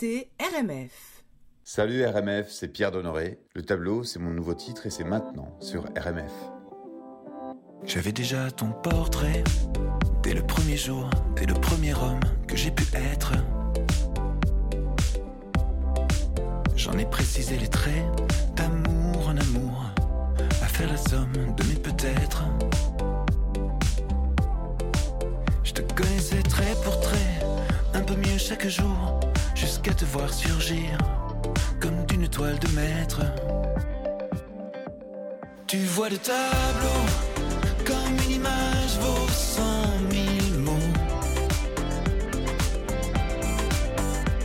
RMF. Salut RMF, c'est Pierre Donnoré. Le tableau, c'est mon nouveau titre et c'est maintenant sur RMF. J'avais déjà ton portrait dès le premier jour, dès le premier homme que j'ai pu être. J'en ai précisé les traits, d'amour en amour, à faire la somme de mes peut-être. Je te connaissais trait pour trait, un peu mieux chaque jour te voir surgir comme d'une toile de maître. Tu vois le tableau comme une image vaut cent mille mots.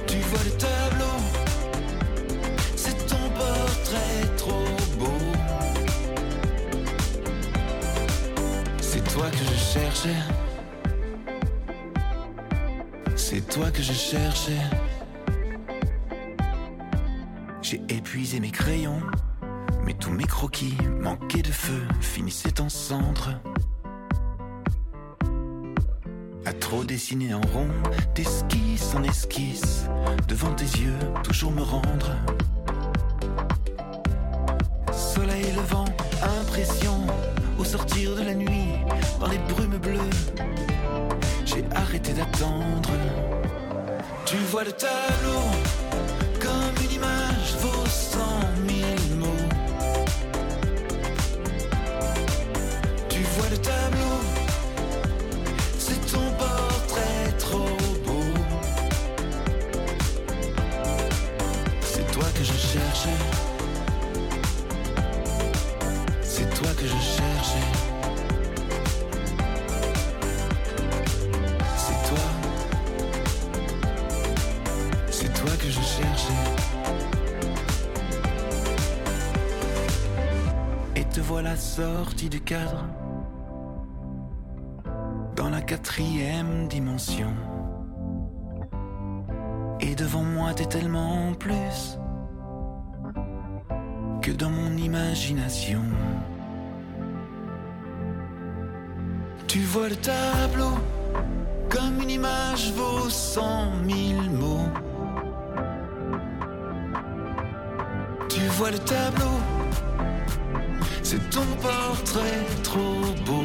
Tu vois le tableau, c'est ton portrait trop beau. C'est toi que je cherchais. C'est toi que je cherchais. Mais tous mes croquis manquaient de feu, finissaient en cendres. À trop dessiner en rond, d'esquisse en esquisse, devant tes yeux, toujours me rendre. Soleil levant, impression, au sortir de la nuit, dans les brumes bleues, j'ai arrêté d'attendre. Tu vois le tableau sorti du cadre. Dans la quatrième dimension. Et devant moi t'es tellement plus que dans mon imagination. Tu vois le tableau comme une image vaut cent mille mots. Tu vois le tableau, c'est ton portrait trop beau.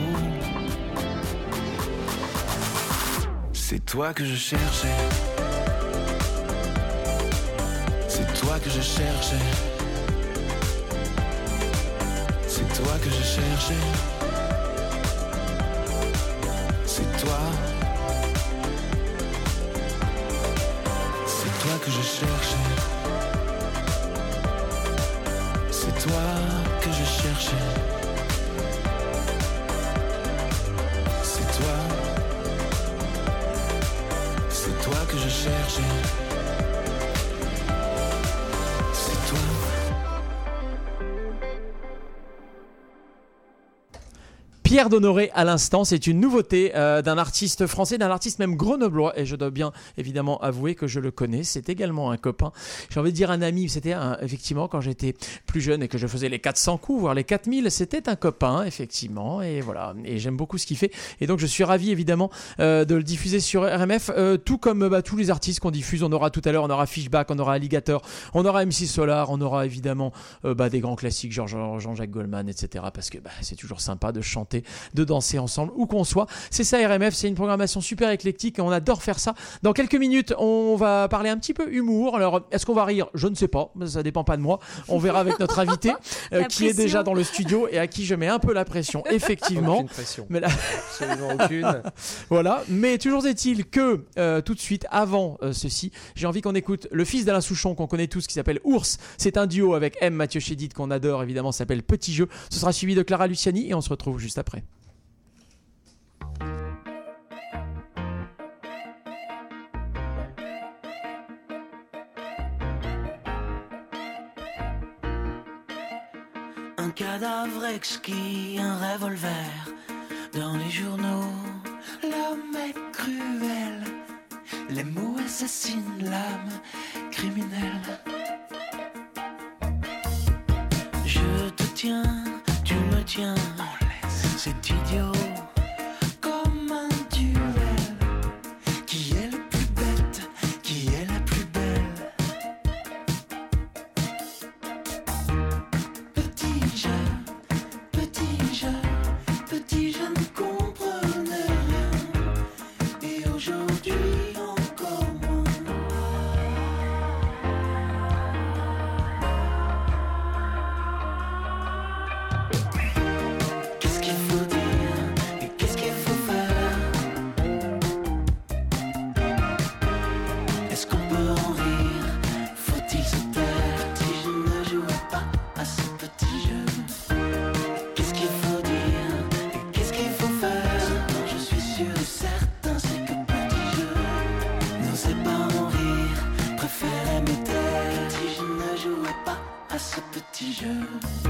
C'est toi que je cherchais. C'est toi que je cherchais. C'est toi que je cherchais. Pierre Donnoré à l'instant, c'est une nouveauté euh, d'un artiste français, d'un artiste même grenoblois, et je dois bien évidemment avouer que je le connais. C'est également un copain, j'ai envie de dire un ami. C'était effectivement quand j'étais plus jeune et que je faisais les 400 coups, voire les 4000, c'était un copain effectivement. Et voilà, et j'aime beaucoup ce qu'il fait. Et donc je suis ravi évidemment euh, de le diffuser sur RMF, euh, tout comme bah, tous les artistes qu'on diffuse. On aura tout à l'heure, on aura Fishback, on aura Alligator, on aura MC Solar, on aura évidemment bah, des grands classiques genre Jean- Jean-Jacques Goldman, etc. Parce que bah, c'est toujours sympa de chanter, de danser ensemble, où qu'on soit. C'est ça RMF, c'est une programmation super éclectique et on adore faire ça. Dans quelques minutes, on va parler un petit peu humour. Alors, est-ce qu'on va rire? Je ne sais pas, ça dépend pas de moi. On verra avec notre invité euh, qui est déjà dans le studio et à qui je mets un peu la pression, effectivement. Aucune pression. Mais là, Absolument aucune. voilà, mais toujours est-il que euh, tout de suite, avant euh, ceci, j'ai envie qu'on écoute le fils d'Alain Souchon qu'on connaît tous, qui s'appelle Ours. C'est un duo avec M. Mathieu Chédid qu'on adore évidemment, s'appelle Petit Jeu. Ce sera suivi de Clara Luciani et on se retrouve juste après. Cadavre exquis, un revolver dans les journaux. L'homme est cruel, les mots assassinent l'âme criminelle. Je te tiens, tu me tiens, c'est idiot. Ce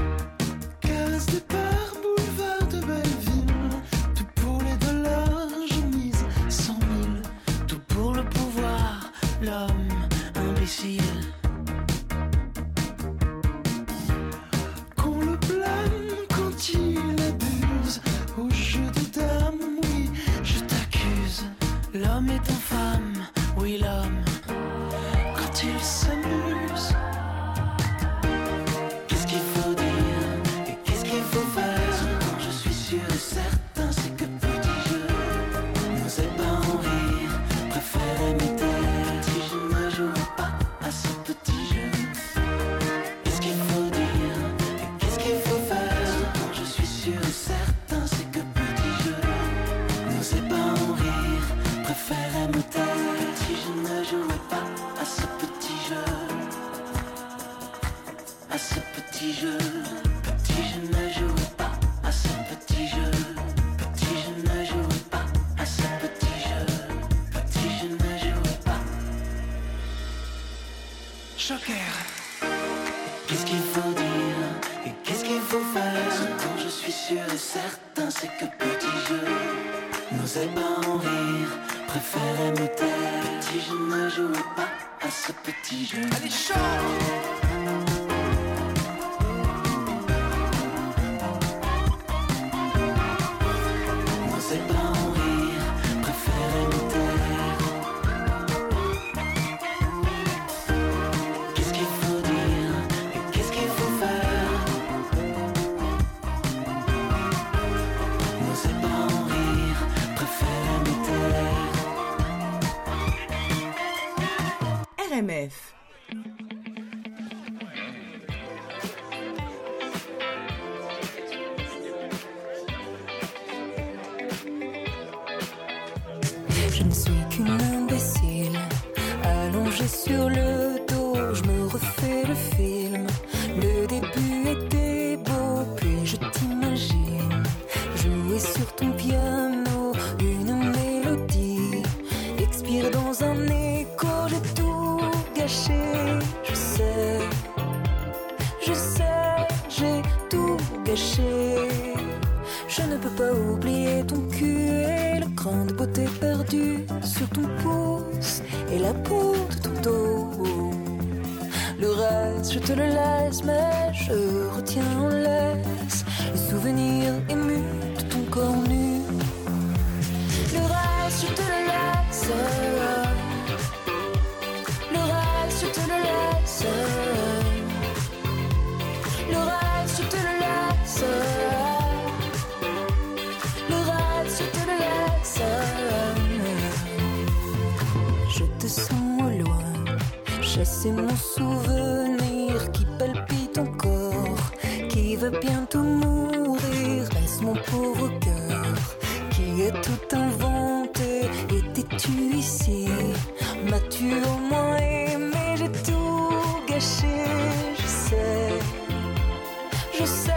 Je sais,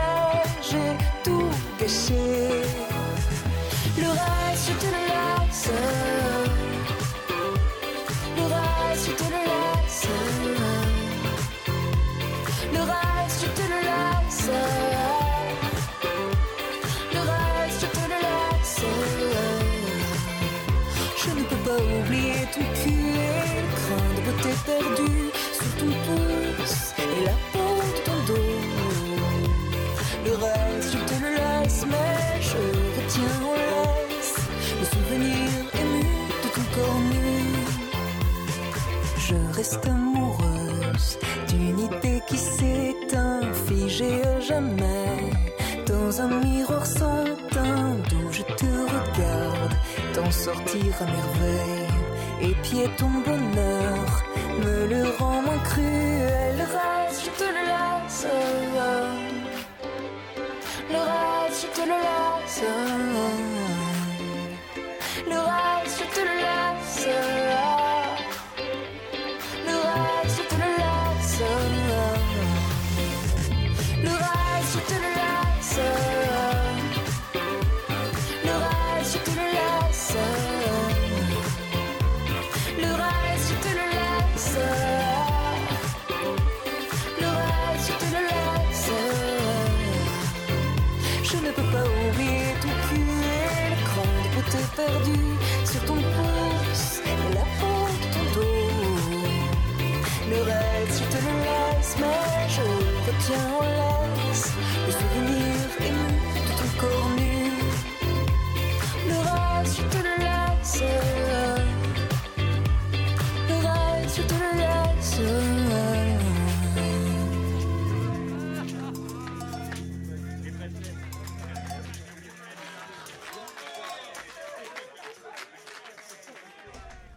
j'ai tout gâché. Le reste, je te le laisse. Le reste, je te le laisse. Le reste, je te le laisse. Le reste, je te le laisse. Je ne peux pas oublier ton cul et le de beauté perdu sortir à merveille. Et pied ton bonheur me le rend moins cruel. Le reste, je te le laisse. Le reste, je te le laisse.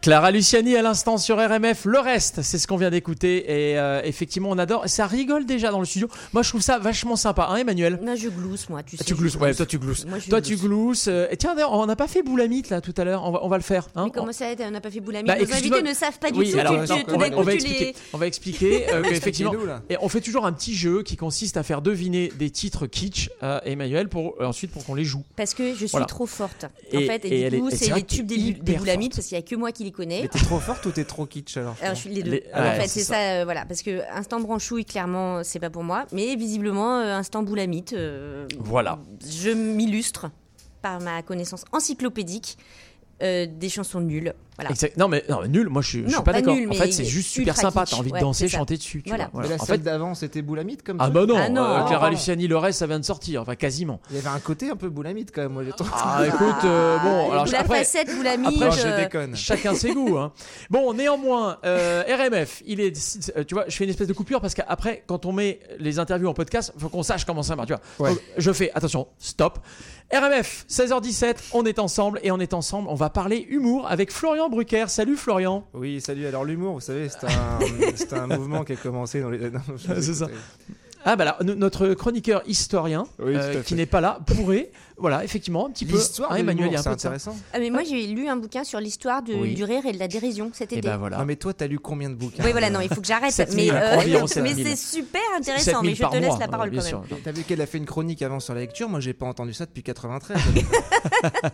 Clara Luciani à l'instant sur RMF. Le reste, c'est ce qu'on vient d'écouter. Et euh, effectivement, on adore. Ça rigole déjà dans le studio. Moi, je trouve ça vachement sympa, hein, Emmanuel? Moi, je glousse, moi, tu sais. Ah, Tu glousses, ouais, toi tu glousses. Moi, je Toi tu glousse. glousses. euh, Et tiens, d'ailleurs, on n'a pas fait Boulamite là tout à l'heure. On va, on va le faire. Hein Mais comment ça, on n'a pas fait boulami Bah, Nos invités ne savent pas du Oui, tout. alors, tu- tu- on, va, on tu expliquer. les- On va expliquer euh, là? Et on fait toujours un petit jeu qui consiste à faire deviner des titres kitsch à Emmanuel pour euh, ensuite pour qu'on les joue. Parce que je suis Voilà. trop forte. Et- en fait, et du coup, c'est les tubes des, boulamites parce qu'il n'y a que moi qui les Mais t'es trop forte ou t'es trop kitsch alors Alors, je suis les deux. Les- en ouais, fait, c'est ça, euh, voilà. Parce que instant branchouille, clairement, c'est pas pour moi. Mais visiblement, euh, instant boulamite, euh, Voilà. je m'illustre par ma connaissance encyclopédique euh, des chansons nulles. Voilà. Exact. Non mais, non, mais nul, moi je suis, je suis pas pas d'accord. En fait, c'est juste super sympa. T'as envie de danser, chanter dessus. Tu Voilà. vois. Mais la En fait, d'avant, c'était Boulamite comme ah ça bah non, Ah non, euh, non, Clara. Luciani Lorès, ça vient de sortir, enfin quasiment. Il y avait un côté un peu Boulamite quand même, moi j'ai. Ah écoute, euh, bon, alors la après, facette, boulamite. Après, je euh, déconne. Chacun ses goûts. Hein. Bon, néanmoins, euh, RMF, il est, tu vois, je fais une espèce de coupure parce qu'après, quand on met les interviews en podcast, faut qu'on sache comment ça marche. Tu vois. Ouais. Donc, je fais, attention, stop. RMF, 16h17, on est ensemble et on est ensemble. On va parler humour avec Florian Brucker. Salut Florian. Oui, salut. Alors l'humour, vous savez, c'est un, c'est un mouvement qui a commencé dans les. Non, je vous C'est ça. écoute. Ah bah là, no- notre chroniqueur historien, Oui, euh, qui n'est pas là, pourrait, voilà, effectivement, un petit peu. L'histoire hein, Emmanuel, il y a l'humour, un c'est intéressant. Ah, mais moi, j'ai lu un bouquin sur l'histoire Oui. du rire et de la dérision cet Et été. ben voilà. Non, mais toi, t'as lu combien de bouquins Oui, voilà, non, il faut que j'arrête. 7000, Mais, euh, environ mais 7000. c'est super intéressant. 7000 Mais je par te laisse mois, la parole euh, bien quand même. sûr. T'as vu qu'elle a fait une chronique avant sur la lecture? Moi, j'ai pas entendu ça depuis 93.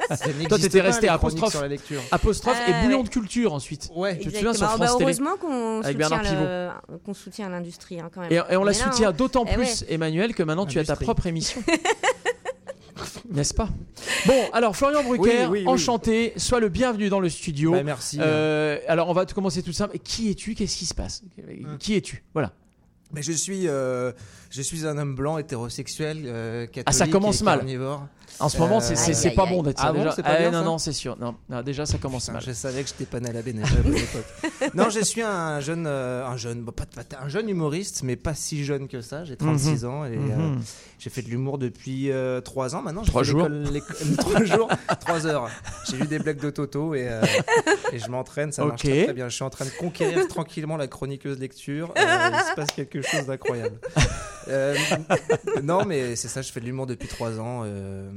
Ça n'existait Toi, t'étais resté apostrophe. sur la lecture. Apostrophe Ah, et bouillon ouais. de culture ensuite. Ouais. Tu te souviens sur Exactement. France Bah, Télé heureusement qu'on soutient, l'industrie hein, quand même. Et, et on la soutient d'autant Eh plus, Emmanuel, que maintenant tu as ta propre émission. N'est-ce pas? Bon, alors Florian Brucker, Oui, oui, oui. enchanté, sois le bienvenu dans le studio. Bah, merci. Euh, alors on va tout commencer tout simple. Qui es-tu? Qu'est-ce qui se passe? Qui es-tu? Voilà. Mais je suis, euh, je suis un homme blanc hétérosexuel, euh, catholique Ah, ça commence et mal. carnivore. En ce moment, Euh, c'est- c'est aïe, c'est aïe, pas aïe. bon d'être ça. Ah bon, déjà. c'est pas Eh, bien, non, ça non, c'est sûr. Non, non, déjà, ça commence Putain, mal. je savais que j'étais pas né à la Bénin à bonne époque. non, je suis un jeune, euh, un jeune, bah, pas, pas- un jeune humoriste, mais pas si jeune que ça. J'ai 36 ans et euh, Mhm. j'ai fait de l'humour depuis 3 ans maintenant. J'ai Trois fait jours. l'école- l'école- Trois jours, 3 heures. J'ai lu des blagues de Toto et, euh, et je m'entraîne, ça marche Ok. très, très bien. Je suis en train de conquérir tranquillement la chroniqueuse lecture. Euh, il se passe quelque chose d'incroyable. Euh, non, mais c'est ça, je fais de l'humour depuis 3 ans. euh,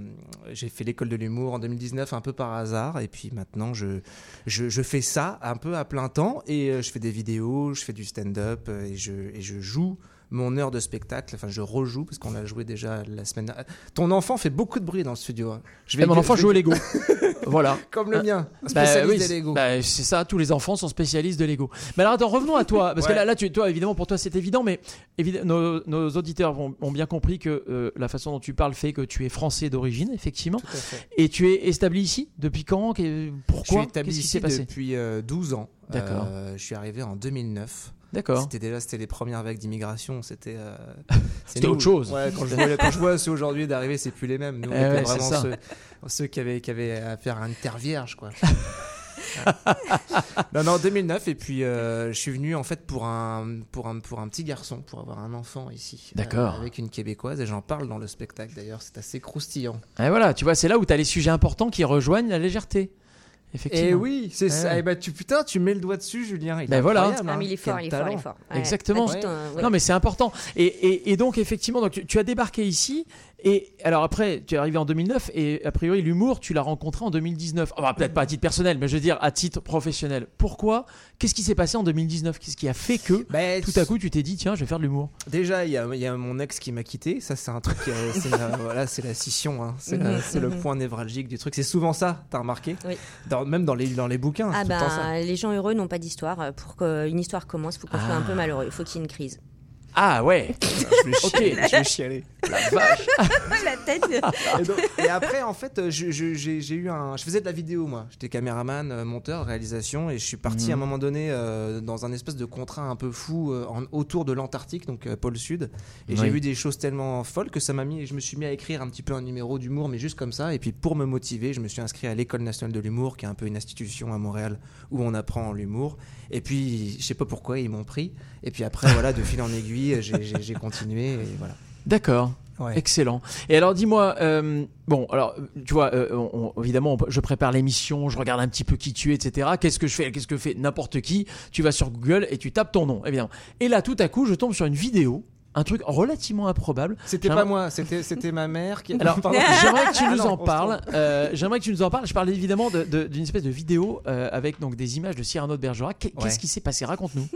j'ai fait l'école de l'humour en 2019 un peu par hasard et puis maintenant je, je, je fais ça un peu à plein temps et euh, je fais des vidéos, je fais du stand-up euh, et je, et je joue mon heure de spectacle. Enfin, je rejoue parce qu'on l'a joué déjà la semaine dernière. Ton enfant fait beaucoup de bruit dans le studio. hein. Je Et mon enfant je joue au Lego. voilà. comme le mien, Bah, spécialiste oui, des c'est- Lego. bah, c'est ça, tous les enfants sont spécialistes de Lego. Mais alors attends, revenons à toi, parce que là, là tu, toi, évidemment, pour toi, c'est évident, mais évidemment, nos, nos auditeurs ont, ont bien compris que euh, la façon dont tu parles fait que tu es français d'origine, effectivement, Tout à fait. et tu es établi ici? Depuis quand? Pourquoi? Suis établi Qu'est-ce qui ici s'est passé? depuis euh, 12 ans. D'accord. Euh, je suis arrivé en 2009. D'accord. C'était déjà c'était les premières vagues d'immigration. C'était euh, C'était autre chose. Ouais, quand je vois, quand je vois ceux aujourd'hui d'arriver, c'est plus les mêmes. Nous, on Eh était ouais, vraiment ceux, ceux qui avaient qui avaient à faire une terre vierge, quoi. non, non, 2009 et puis euh, je suis venu en fait pour un pour un pour un petit garçon pour avoir un enfant ici. euh, D'accord. avec une québécoise et j'en parle dans le spectacle d'ailleurs. C'est assez croustillant. Et voilà, tu vois, c'est là où tu as les sujets importants qui rejoignent la légèreté. Effectivement. Et oui, c'est Eh ça. ouais. Eh ben, tu putain, tu mets le doigt dessus, Julien. Il est Ben voilà. Ah, hein. mais il est fort, il est fort, il est fort. Ouais. Exactement. Ouais. Non mais c'est important. Et, et, et donc effectivement, donc, tu, tu as débarqué ici. Et alors après, tu es arrivé en 2009 et a priori l'humour, tu l'as rencontré en 2019. Ah, bah, peut-être pas à titre personnel, mais je veux dire à titre professionnel. Pourquoi? Qu'est-ce qui s'est passé en 2019 Qu'est-ce qui a fait que Ben, tout à coup tu t'es dit tiens, je vais faire de l'humour? Déjà, il y a, il y a mon ex qui m'a quitté. Ça, c'est un truc. a- c'est la, voilà, c'est la scission. hein. C'est la- c'est le mhm. point névralgique du truc. C'est souvent ça. T'as remarqué? Oui. Dans- Même dans les dans les bouquins. Ah temps ça. bah, les gens heureux n'ont pas d'histoire. Pour qu'une histoire commence, il faut qu'on soit un peu malheureux. Il faut qu'il y ait une crise. Ah ouais. Je vais Ok. chialer, je vais chialer. La vache. La tête. Et, donc- et après, en fait, euh, je- je- j'ai j'ai eu un. Je faisais de la vidéo, moi. J'étais caméraman, euh, monteur, réalisation, et je suis parti Mhm. à un moment donné euh, dans un espèce de contrat un peu fou euh, en- autour de l'Antarctique, donc euh, pôle Sud. Et j'ai Oui. vu des choses tellement folles que ça m'a mis. Je me suis mis à écrire un petit peu un numéro d'humour, mais juste comme ça. Et puis pour me motiver, je me suis inscrit à l'École nationale de l'humour, qui est un peu une institution à Montréal où on apprend l'humour. Et puis, je sais pas pourquoi ils m'ont pris. Et puis après, voilà, de fil en aiguille, j'ai- j'ai continué. Et voilà. D'accord. Ouais. Excellent. Et alors dis-moi, euh, bon, alors tu vois, euh, on- évidemment, on- je prépare l'émission, je regarde un petit peu qui tu es, etc. Qu'est-ce que je fais Qu'est-ce que fait n'importe qui? Tu vas sur Google et tu tapes ton nom, évidemment. Et là, tout à coup, je tombe sur une vidéo, un truc relativement improbable. C'était pas moi, c'était c'était ma mère qui. Alors, Pardon. j'aimerais que tu Ah nous non, en parles. euh, j'aimerais que tu nous en parles. Je parle évidemment de- de- d'une espèce de vidéo euh, avec donc des images de Cyrano de Bergerac. Qu'est- Qu'est-ce Ouais. qui s'est passé? Raconte-nous.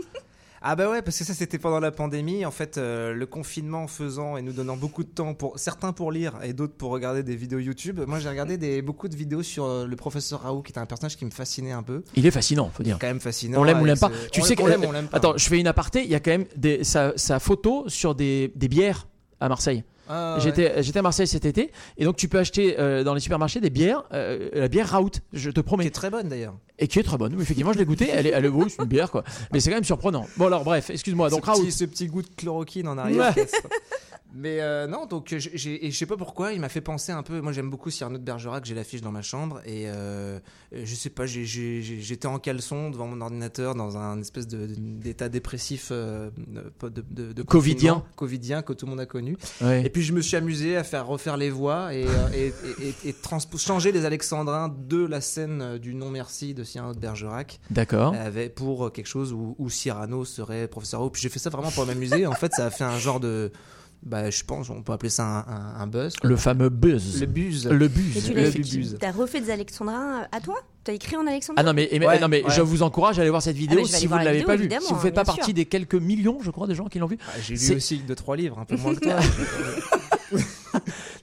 Ah bah ouais, parce que ça c'était pendant la pandémie. En fait, euh, le confinement faisant et nous donnant beaucoup de temps pour certains pour lire et d'autres pour regarder des vidéos YouTube. Moi, j'ai regardé des, beaucoup de vidéos sur euh, le professeur Raoult, qui est un personnage qui me fascinait un peu. Il est fascinant, faut dire. Quand même fascinant. On l'aime ou l'aime pas. Tu on- sais que on l'aime. Attends, je fais une aparté. Il y a quand même des, sa, sa photo sur des, des bières à Marseille. Ah, ouais. J'étais j'étais à Marseille cet été et donc tu peux acheter euh, dans les supermarchés des bières, euh, la bière Raoult, je te qui promets, est très bonne d'ailleurs. et qui est très bonne. Effectivement, je l'ai goûtée. Elle est, elle est c'est une bière quoi, mais c'est quand même surprenant. Bon alors bref, excuse-moi. Donc petit, ce petit goût de chloroquine en arrière. Mais euh, non, donc et je sais pas pourquoi, il m'a fait penser un peu. Moi, j'aime beaucoup Cyrano de Bergerac, j'ai l'affiche dans ma chambre et euh, euh, je sais pas, j'étais en caleçon devant mon ordinateur dans un espèce d'état dépressif euh, de, de, de- Covidien. covidien que tout le monde a connu. Ouais. Et puis je me suis amusé à faire refaire les voix et, euh, et, et, et- et transpo- changer les alexandrins de la scène euh, du non merci de Cyrano de Bergerac d'accord. pour euh, quelque chose où, où Cyrano serait professeur. Puis j'ai fait ça vraiment pour m'amuser. en fait, ça a fait un genre de. Bah, je pense, on peut appeler ça un, un- un buzz. quoi. Le fameux buzz. Le buzz. Le Et buzz. tu l'as fait, bubuse. t'as refait des alexandrins à toi? T'as écrit en alexandrin Ah non mais, et- Ouais, non, mais ouais. je vous encourage à aller voir cette vidéo je vais si vous ne la l'avez vidéo, pas vue. Si vous faites bien pas sûr. partie des quelques millions, je crois, de gens qui l'ont vu. Ah, j'ai lu aussi de trois livres, un peu moins que toi.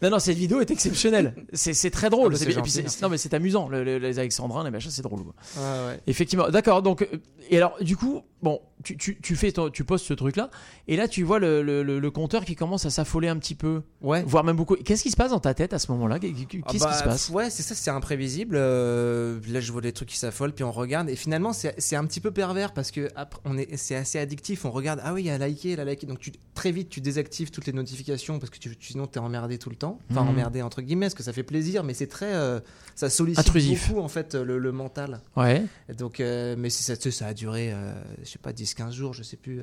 Non, non, cette vidéo est exceptionnelle. C'est c'est très drôle. Ah bah, et puis non, mais c'est amusant. le- le- les Alexandrins, les machins, c'est drôle. quoi. Ouais, ouais. Effectivement. D'accord. Donc, euh, et alors, du coup, bon, tu, tu, tu fais, ton- tu postes ce truc-là, et là, tu vois le, le, compteur qui commence à s'affoler un petit peu, Ouais. voire même beaucoup. Qu'est-ce qui se passe dans ta tête à ce moment-là? Qu'est-ce Ah qui bah, se passe? Ouais, c'est ça, c'est imprévisible. Euh, là, je vois des trucs qui s'affolent, puis on regarde. Et finalement, c'est un petit peu pervers parce que après, on est, c'est assez addictif. On regarde, ah oui, il y a liké, il a liké. Donc tu, très vite, tu désactives toutes les notifications parce que tu, tu- sinon, t'es emmerdé tout le temps. Enfin, Mhm. emmerdé entre guillemets, parce que ça fait plaisir, mais c'est très. euh, ça sollicite Intrusif. beaucoup, en fait, le, le mental. Ouais. Et Donc, euh, mais ça, ça a duré, euh, je sais pas, 10-15 jours, je sais plus.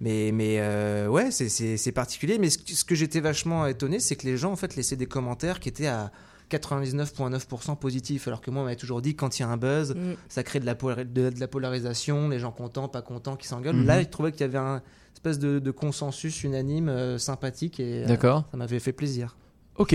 Mais, mais euh, ouais, c'est- particulier. Mais ce, que- ce que j'étais vachement étonné, c'est que les gens, en fait, laissaient des commentaires qui étaient à 99,9% positifs. Alors que moi, on m'avait toujours dit, quand il y a un buzz, Mm. ça crée de la, de, de la polarisation, les gens contents, pas contents, qui s'engueulent. Mhm. Là, je trouvais qu'il y avait un espèce de, de consensus unanime, euh, sympathique, et euh, ça m'avait fait plaisir. Ok.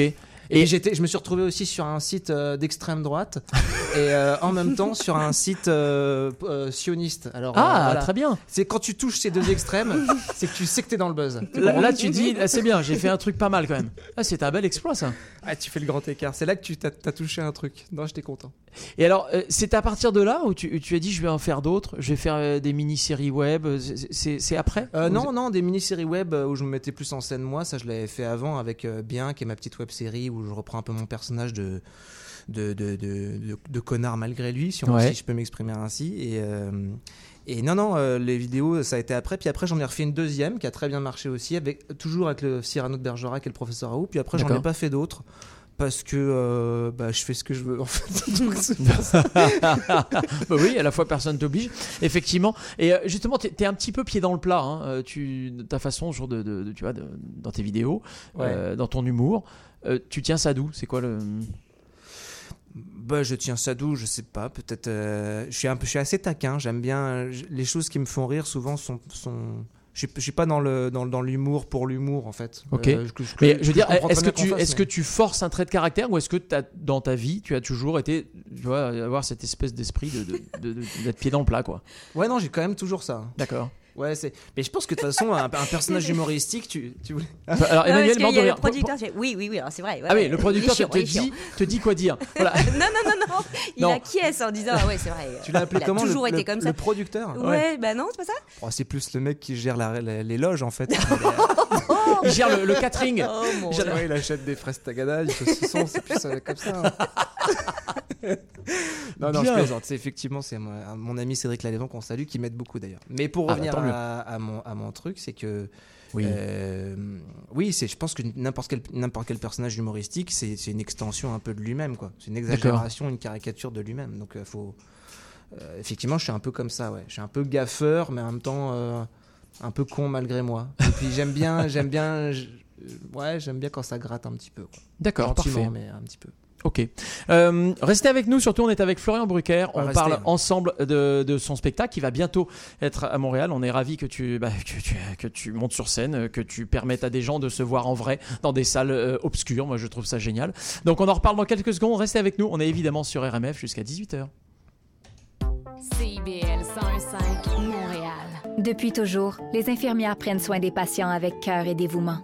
Et, Et- j'étais, je me suis retrouvé aussi sur un site euh, d'extrême droite et euh, en même temps sur un site euh, euh, sioniste. Alors, euh, Ah, voilà. très bien. C'est quand tu touches ces deux extrêmes, c'est que tu sais que t'es dans le buzz. Là, là, tu dis, ah, c'est bien, j'ai fait un truc pas mal quand même. Ah, c'est un bel exploit ça. Ah, tu fais le grand écart. C'est là que tu t'as, t'as touché un truc. Non, j'étais content. Et alors, euh, c'est à partir de là où tu, tu as dit, je vais en faire d'autres, je vais faire euh, des mini-séries web. c'est- C'est c'est après Euh, Vous- non, non, des mini-séries web où je me mettais plus en scène moi, ça je l'avais fait avant avec euh, Bien, qui est ma petite web-série où je reprends un peu mon personnage de de, de, de, de- de connard malgré lui, si, on- Ouais. si je peux m'exprimer ainsi. Et, euh, et non, non, euh, les vidéos, ça a été après. Puis après, j'en ai refait une deuxième qui a très bien marché aussi, avec, toujours avec le Cyrano de Bergerac et le professeur Raoult. Puis après, j'en ai pas fait d'autres. Parce que euh, bah, je fais ce que je veux en fait. Donc, bah oui, à la fois personne t'oblige, effectivement. Et euh, justement, tu es un petit peu pied dans le plat, hein, tu, ta façon, genre de, de- de- tu vois, de- dans tes vidéos, Ouais. euh, dans ton humour. Euh, tu tiens ça d'où? C'est quoi le. Bah, je tiens ça d'où, je sais pas. Peut-être. euh, je suis un peu, je suis assez taquin. J'aime bien les choses qui me font rire. Souvent, sont, sont. Je suis- je suis pas dans le dans, dans l'humour pour l'humour en fait. Ok. Euh, que- Mais je veux dire, est-ce que, tu, est-ce que tu forces un trait de caractère ou est-ce que t'as- dans ta vie, tu as toujours été, tu vois, avoir cette espèce d'esprit de, de- de- de- d'être pied dans le plat, quoi? Ouais, non, j'ai quand même toujours ça. D'accord. Ouais, c'est. Mais je pense que de toute façon, un, un personnage humoristique, tu, tu voulais. Alors, Non, parce Emmanuel, a le producteur, oui, oui, oui, alors c'est vrai. ouais, Ah oui, ouais. le Il producteur chiant, te, il te dit, te dit quoi dire. Voilà. non, non, non, non. Il Non. acquiesce en disant Ah ouais, c'est vrai. Tu l'as appelé il a comment le- toujours le, été comme le ça. producteur Ouais, bah non, c'est pas ça. Oh, C'est plus le mec qui gère la, la- les loges en fait. Il gère le, le catering. Oh mon Ouais, il achète des fraises tagada, des saucissons, c'est plus euh, comme ça. hein. non, non, Bien. je plaisante. Effectivement c'est mon, mon ami Cédric Lalévon qu'on salue qui m'aide beaucoup d'ailleurs. Mais pour Ah, revenir bah, mieux. à, à mon, à mon truc, c'est que Oui. euh, oui, c'est je pense que n'importe quel n'importe quel personnage humoristique, c'est une extension un peu de lui-même quoi. C'est une exagération, une caricature de lui-même. Donc euh, faut euh, effectivement, je suis un peu comme ça, ouais. Je suis un peu gaffeur, mais en même temps euh, un peu con malgré moi. Et puis j'aime bien, j'aime bien, ouais, j'aime bien quand ça gratte un petit peu. D'accord, parfait. mais un petit peu. Ok. Euh, restez avec nous, surtout on est avec Florian Brucker. On restez, parle hein. ensemble de, de son spectacle qui va bientôt être à Montréal. On est ravis que tu, bah, que, tu, que tu montes sur scène, que tu permettes à des gens de se voir en vrai dans des salles euh, obscures. Moi je trouve ça génial. Donc on en reparle dans quelques secondes. Restez avec nous. On est évidemment sur RMF jusqu'à 18h. CIBL 1015 Montréal. Depuis toujours, les infirmières prennent soin des patients avec cœur et dévouement.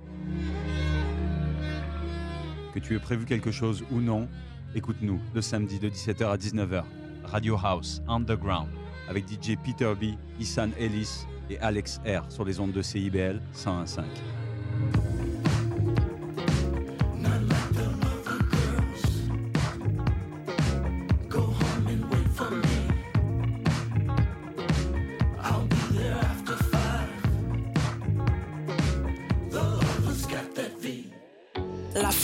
Que tu aies prévu quelque chose ou non, écoute-nous le samedi de 17h à 19h. Radio House Underground avec DJ Peter B, Isan Ellis et Alex R sur les ondes de CIBL 101.5.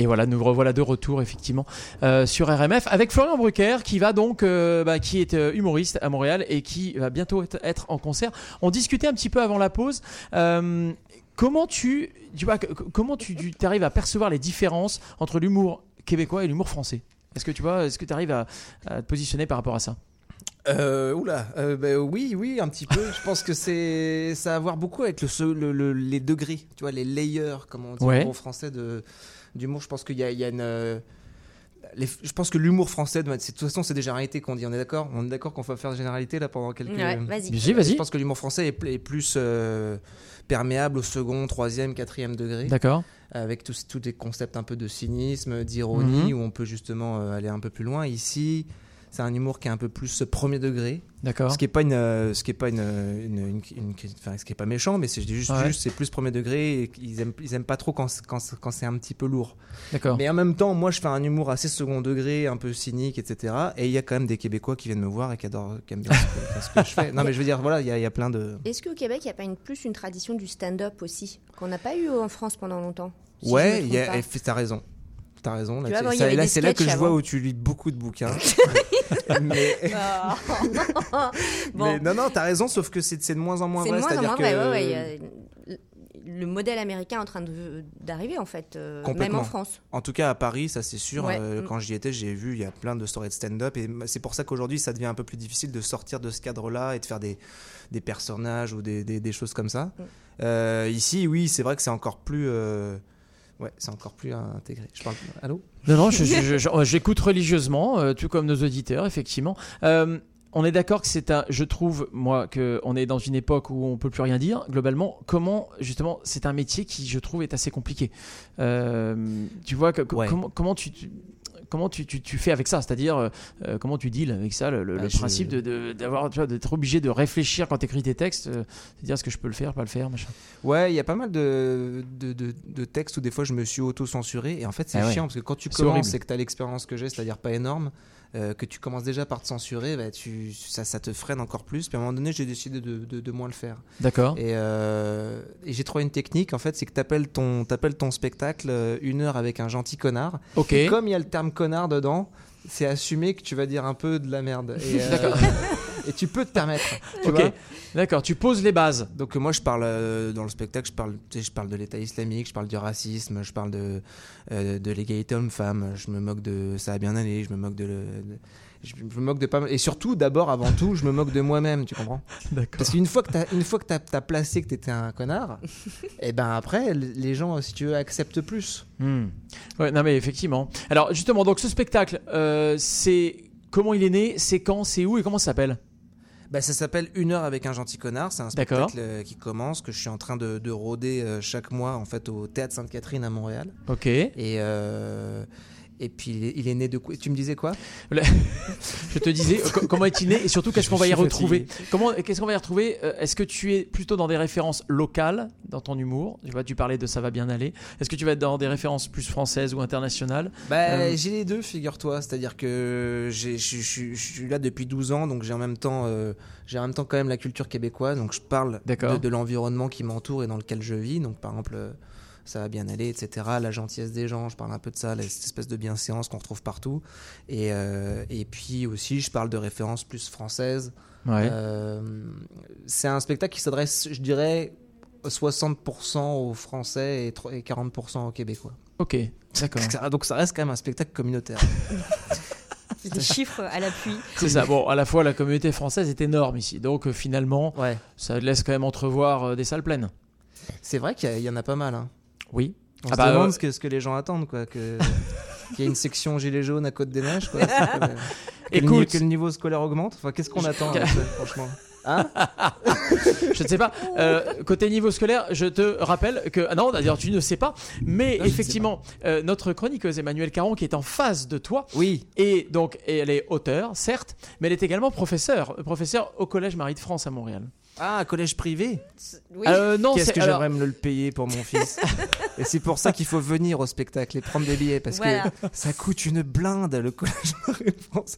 Et voilà, nous revoilà de retour effectivement euh, sur RMF avec Florian Brucker qui va donc, euh, bah, qui est euh, humoriste à Montréal et qui va bientôt être, en concert. On discutait un petit peu avant la pause. Comment tu, tu vois, comment tu, arrives à percevoir les différences entre l'humour québécois et l'humour français? Est-ce que tu vois, est-ce que tu arrives à te positionner par rapport à ça? Euh, oula, euh, bah, oui, oui, un petit peu. Je pense que c'est ça a à voir beaucoup avec le, ce- le- le- les degrés, tu vois, les layers, comme on dit Ouais. en français de d'humour. Je pense qu'il y a, il y a une. euh, les- je pense que l'humour français, de toute façon, c'est des généralités qu'on dit. On est d'accord? On est d'accord qu'on va faire des généralités là pendant quelques. Ouais, vas-y. Vas-y, vas-y. Je pense que l'humour français est, pl- est plus euh, perméable au second, troisième, quatrième degré. D'accord. Avec tous, tous des concepts un peu de cynisme, d'ironie, Mhm. où on peut justement euh, aller un peu plus loin. Ici, c'est un humour qui est un peu plus premier degré. D'accord. Ce qui est pas une, euh, ce qui est pas une, une, une- une- enfin, ce qui est pas méchant, mais c'est juste, Ouais. juste c'est plus premier degré. Et ils aiment, ils aiment pas trop quand, c'est- quand, c'est- quand c'est un petit peu lourd. D'accord. Mais en même temps, moi, je fais un humour assez second degré, un peu cynique, etc. Et il y a quand même des Québécois qui viennent me voir et qui adorent, qui aiment bien ce que, ce que je fais. Non, mais je veux dire, voilà, il y a, il y a plein de. Est-ce qu'au Québec, il n'y a pas une, plus une tradition du stand-up aussi, qu'on n'a pas eu en France pendant longtemps si ouais, t'as raison. T'as raison. Là, Tu vois, tu- bon, il y ça- avait là, c'est là que je vois où tu lis beaucoup de bouquins. mais, Bon. mais non, non, t'as raison, sauf que c'est de moins en moins C'est de vrai. moins en moins que vrai. ouais, ouais, il y a le modèle américain est en train d'arriver, en fait, euh, même en France. En tout cas, à Paris, ça c'est sûr. Ouais. Euh, Mm. quand j'y étais, j'ai vu, il y a plein de stories de stand-up. Et c'est pour ça qu'aujourd'hui, ça devient un peu plus difficile de sortir de ce cadre-là et de faire des, des personnages ou des, des- des choses comme ça. Mm. Euh, ici, oui, c'est vrai que c'est encore plus. Ouais, c'est encore plus intégré. Je parle. Allô? Non, non, j'écoute religieusement, euh, tout comme nos auditeurs, effectivement. Euh, on est d'accord que c'est un. Je trouve, moi, qu'on est dans une époque où on peut plus rien dire. Globalement, comment, justement, c'est un métier qui, je trouve, est assez compliqué. Euh, tu vois, que- Ouais. comment, comment tu. tu- Comment tu, tu, tu fais avec ça? C'est-à-dire, euh, euh, comment tu deals avec ça Le, le- Bah, le principe de- d'avoir, d'être obligé de réfléchir quand tu écris tes textes, euh, de dire est-ce que je peux le faire, pas le faire, machin. Ouais, il y a pas mal de, de, de- de textes où des fois je me suis auto-censuré. Et en fait, c'est Ah ouais. chiant parce que quand tu commences et que tu as l'expérience que j'ai, c'est-à-dire pas énorme, euh, que tu commences déjà par te censurer, bah, tu, ça, ça te freine encore plus. Puis à un moment donné, j'ai décidé de, de, de moins le faire. D'accord. Et, euh, et j'ai trouvé une technique, en fait, c'est que tu appelles ton, t'appelles ton spectacle euh, une heure avec un gentil connard. Ok. Et comme il y a le terme connard dedans, c'est assumé que tu vas dire un peu de la merde. D'accord. et tu peux te permettre. Tu Ok. D'accord, tu poses les bases. donc moi je parle euh, dans le spectacle, je parle, tu sais, je parle de l'État islamique, je parle du racisme, je parle de euh, de l'égalité homme-femme, je me moque de ça a bien allé, je me moque de, le- de- je me moque de pas mal et surtout d'abord avant tout je me moque de moi-même, tu comprends? D'accord. Parce qu'une fois que t'as une fois que t'as as placé que t'étais un connard, et ben après les gens si tu veux acceptent plus. Hmm. Ouais, non mais effectivement. Alors justement, donc ce spectacle, euh, c'est comment il est né, c'est quand, c'est où et comment ça s'appelle? Bah, ça s'appelle Une heure avec un gentil connard. C'est un spectacle euh, qui commence, que je suis en train de, de rôder euh, chaque mois en fait au Théâtre Sainte-Catherine à Montréal. Ok. Et, euh, Et puis il est, il est né de quoi? Tu me disais quoi? Je te disais euh, co- comment est-il né et surtout qu'est-ce qu'on va y retrouver? fatigué. Comment qu'est-ce qu'on va y retrouver? Euh, Est-ce que tu es plutôt dans des références locales dans ton humour? Tu vois, tu parlais de ça va bien aller. Est-ce que tu vas être dans des références plus françaises ou internationales? Bah, Euh, j'ai les deux, figure-toi. C'est-à-dire que je suis là depuis 12 ans, donc j'ai en même temps, euh, j'ai en même temps quand même la culture québécoise. Donc je parle de, de l'environnement qui m'entoure et dans lequel je vis. Donc par exemple, ça va bien aller, etc. La gentillesse des gens, je parle un peu de ça, cette espèce de bienséance qu'on retrouve partout. Et, euh, et puis aussi, je parle de références plus françaises. Ouais. Euh, c'est un spectacle qui s'adresse, je dirais, 60% aux Français et tro- et 40% aux Québécois. Ok, d'accord. Donc ça reste quand même un spectacle communautaire. Des chiffres à l'appui. C'est ça. Bon, à la fois la communauté française est énorme ici, donc euh, finalement, Ouais. ça laisse quand même entrevoir euh, des salles pleines. C'est vrai qu'il y en a pas mal. hein. Oui. On Ah se bah, demande euh, ce, que, ce que les gens attendent, quoi. Que, qu'il y ait une section gilet jaune à Côte des Neiges, quoi. Que, le, ni- Écoute. que le niveau scolaire augmente. Enfin, qu'est-ce qu'on attend, avec ça, franchement? Hein? Je ne sais pas. Euh, côté niveau scolaire, je te rappelle que. ah non, d'ailleurs, tu ne sais pas. Mais Non, effectivement, euh, notre chroniqueuse Emmanuelle Caron, qui est en face de toi, Oui. et donc et elle est auteure, certes, mais elle est également professeure. Professeure au Collège Marie de France à Montréal. Ah, un collège privé Oui. Euh, non, Qu'est-ce c'est- que alors- j'aimerais me le payer pour mon fils Et c'est pour ça qu'il faut venir au spectacle et prendre des billets parce Voilà. que ça coûte une blinde le collège Marie de France.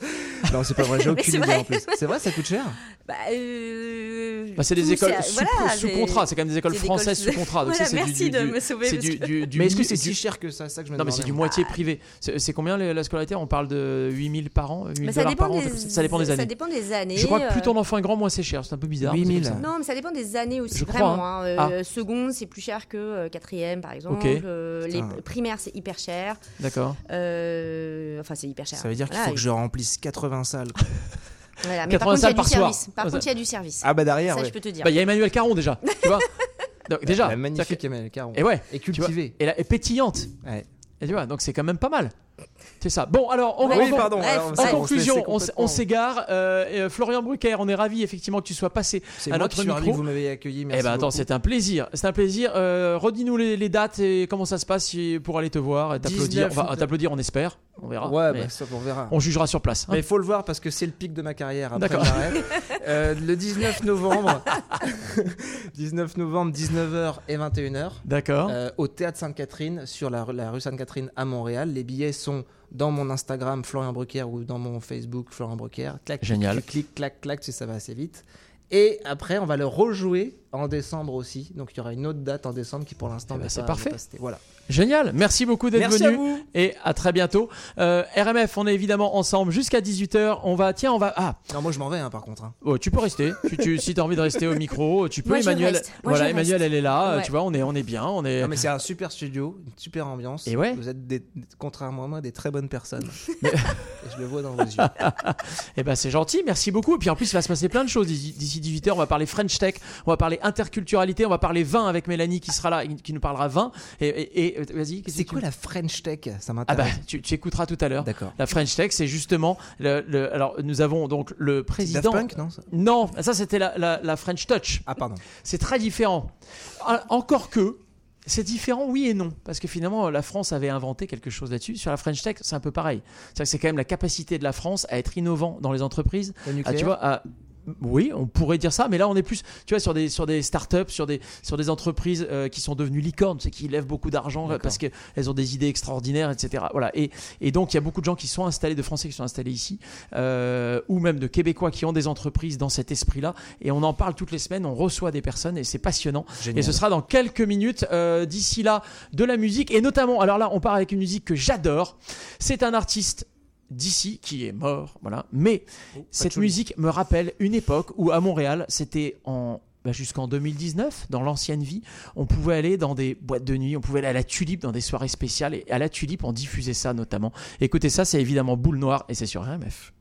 Non, c'est pas vrai, j'ai Mais aucune c'est idée vrai. en plus. C'est vrai, ça coûte cher? Bah, euh, Bah, c'est des écoles sous, voilà, sous c'est- contrat, c'est quand même des écoles françaises sous contrat. Donc Voilà, ça, c'est du- merci du- de du- me sauver, C'est parce du, que- du, du Mais est-ce que c'est du- si cher que ça, ça que je me Non, mais c'est du moitié privé. C'est combien la scolarité? On parle de 8000 par an 8000 Bah, ça, dollars dépend par an des, Ça dépend des années. Ça dépend des années. Je crois que plus ton enfant est grand, moins c'est cher. C'est un peu bizarre. mais c'est 8000. comme ça. Non, mais ça dépend des années aussi, Je crois, vraiment. hein. hein. Ah. Euh, Seconde, c'est plus cher que euh, quatrième, par exemple. Euh, les primaires, c'est hyper cher. D'accord. Euh, Enfin, c'est hyper cher. Ça veut dire qu'il Voilà, faut que je remplisse 80 salles. Voilà, mais 80 par contre, il y a salles du par soir. service. Par Ouais, contre, il y a du service. Ah bah derrière, ça, ouais. je peux te dire. Bah, il y a Emmanuel Caron déjà. Tu vois Donc, Déjà. La magnifique Emmanuel Caron. Et ouais. Et cultivée. Et, là, et pétillante. Ouais. Et tu vois, donc c'est quand même pas mal. C'est ça. Bon, alors, on, Oui, pardon. Bref, alors, En conclusion, on, s'égare. Euh, euh, Florian Brucker, on est ravi effectivement que tu sois passé C'est à moi notre qui suis ravi micro. que vous m'avez accueilli. Eh Merci ben attends, c'est un plaisir. C'est un plaisir. Euh, Redis-nous les, les dates et comment ça se passe si- pour aller te voir et t'applaudir. 19 On va t'applaudir, on espère. On verra. Ouais, Mais bah, ça, on verra. on jugera sur place. hein. Mais il faut le voir parce que c'est le pic de ma carrière. D'accord. Euh, le 19 novembre, 19 novembre, 19h et 21h, D'accord. euh, au théâtre Sainte-Catherine, sur la, la rue Sainte-Catherine à Montréal. Les billets sont dans mon Instagram Florian Brucker ou dans mon Facebook Florian Brucker. Clac, Génial. Clic, clic, clac, clac, tu sais, ça va assez vite. Et après, on va le rejouer en décembre aussi. Donc il y aura une autre date en décembre qui pour l'instant Eh ben, n'est c'est pas- parfait. Voilà. Génial. Merci beaucoup d'être Merci à venu. vous. Et à très bientôt. Euh, RMF, on est évidemment ensemble jusqu'à 18h. On va, tiens, on va. Ah, Non, moi je m'en vais hein, par contre. hein. oh, tu peux rester. tu, tu- si tu as envie de rester au micro, tu peux. Moi, je Emmanuel, reste. Moi, voilà, je Emmanuel, reste. elle est là. Ouais. Tu vois, on est, on est bien. On est. Non, mais c'est un super studio, une super ambiance. Et ouais. Vous êtes, des, contrairement à moi, des très bonnes personnes. Et je le vois dans vos yeux. Eh ben c'est gentil, merci beaucoup. Et puis en plus, il va se passer plein de choses d'ici 18h. On va parler French Tech, on va parler interculturalité, on va parler vin avec Mélanie qui sera là, et qui nous parlera vin. Et, et- et- vas-y, C'est quoi tu- la French Tech? Ça Ah bah m'intéresse. tu, tu écouteras tout à l'heure. D'accord. La French Tech, c'est justement le, le- alors nous avons donc le Daft président. Punk, non ça? Non, ça c'était la, la- la French Touch. Ah, pardon. C'est très différent. Ah, Encore que. C'est différent, oui et non, parce que finalement la France avait inventé quelque chose là-dessus. Sur la French Tech, c'est un peu pareil. C'est quand même la capacité de la France à être innovant dans les entreprises, Le ah, nucléaire? tu vois, oui, on pourrait dire ça, mais là on est plus, tu vois, sur des sur des startups, sur des sur des entreprises euh, qui sont devenues licornes, c'est qui lèvent beaucoup d'argent euh, parce qu'elles ont des idées extraordinaires, etc. Voilà. Et et donc il y a beaucoup de gens qui sont installés, de Français qui sont installés ici, euh, ou même de Québécois qui ont des entreprises dans cet esprit-là. Et on en parle toutes les semaines, on reçoit des personnes et c'est passionnant. Génial. Et ce sera dans quelques minutes. euh, D'ici là, de la musique et notamment, alors là, on part avec une musique que j'adore. C'est un artiste d'ici qui est mort, voilà. Mais cette Patchouli. musique me rappelle une époque où à Montréal, c'était en bah, jusqu'en 2019, dans l'ancienne vie, on pouvait aller dans des boîtes de nuit, on pouvait aller à la Tulipe dans des soirées spéciales et à la Tulipe on diffusait ça notamment. Écoutez ça, c'est évidemment Boule Noire et c'est sur RMF.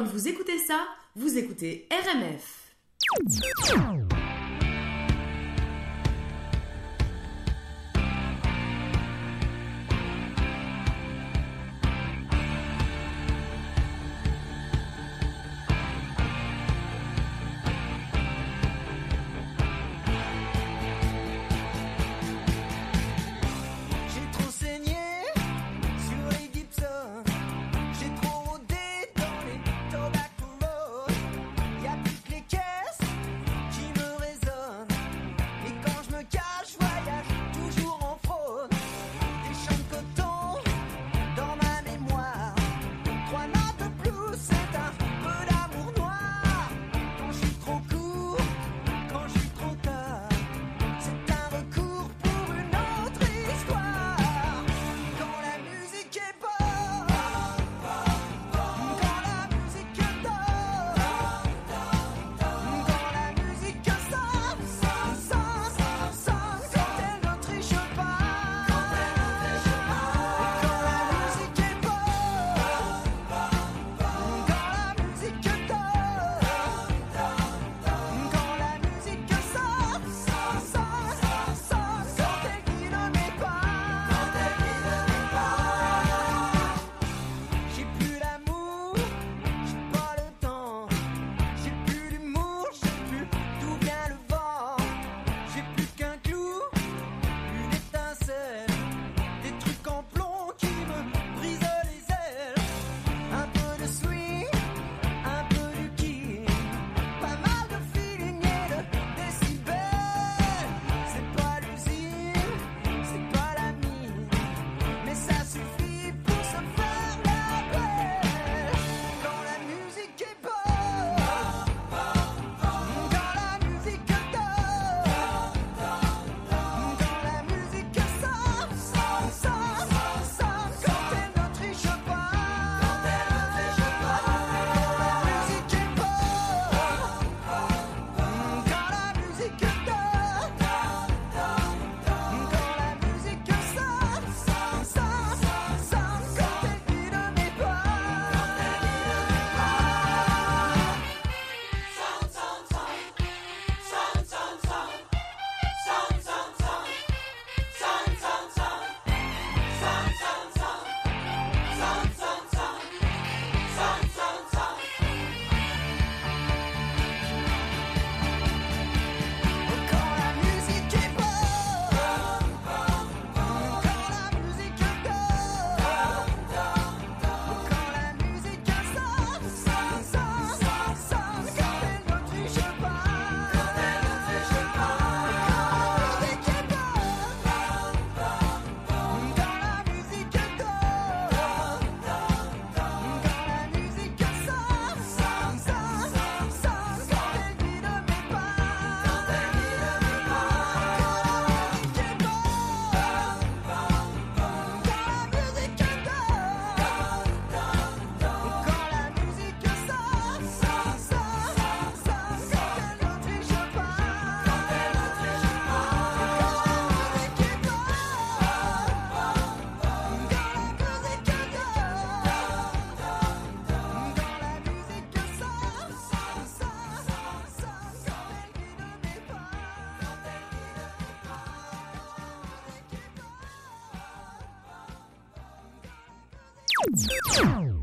quand vous écoutez ça, vous écoutez RMF.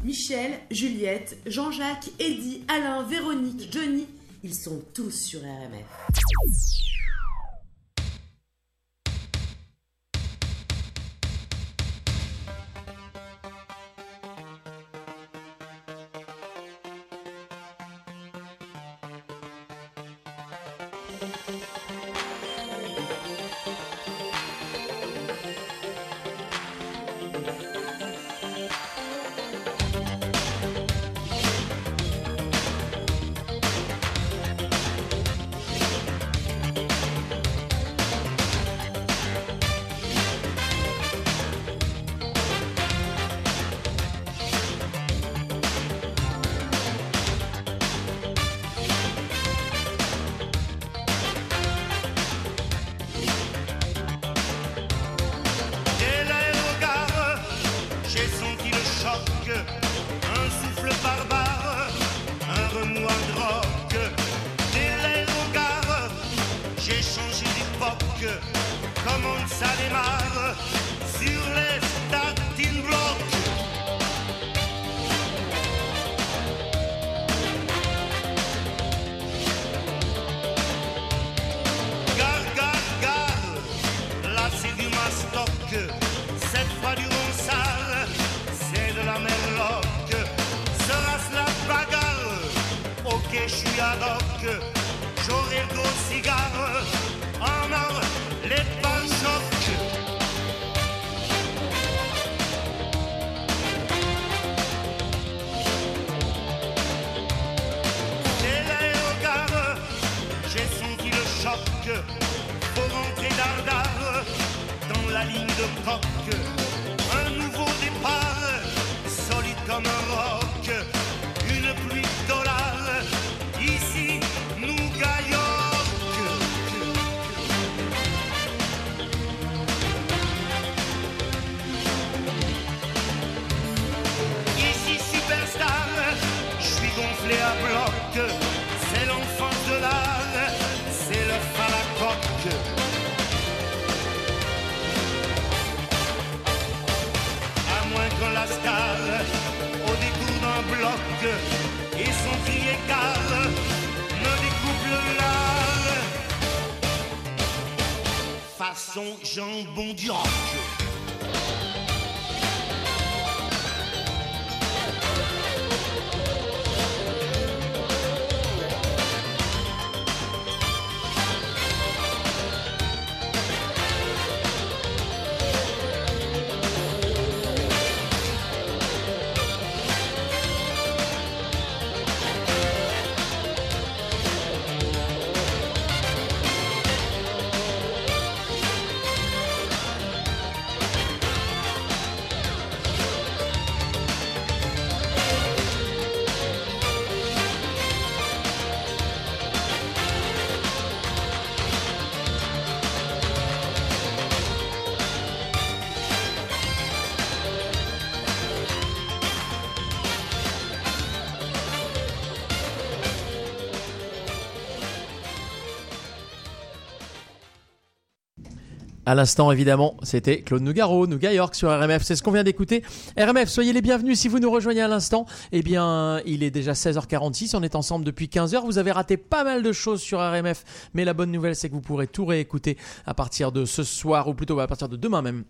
Michel, Juliette, Jean-Jacques, Eddy, Alain, Véronique, Johnny, ils sont tous sur RMF. À l'instant, évidemment, c'était Claude Nougaro, Nougat York sur RMF. C'est ce qu'on vient d'écouter. RMF, soyez les bienvenus si vous nous rejoignez à l'instant. Eh bien, il est déjà 16h46. On est ensemble depuis 15h. Vous avez raté pas mal de choses sur RMF. Mais la bonne nouvelle, c'est que vous pourrez tout réécouter à partir de ce soir, ou plutôt à partir de demain même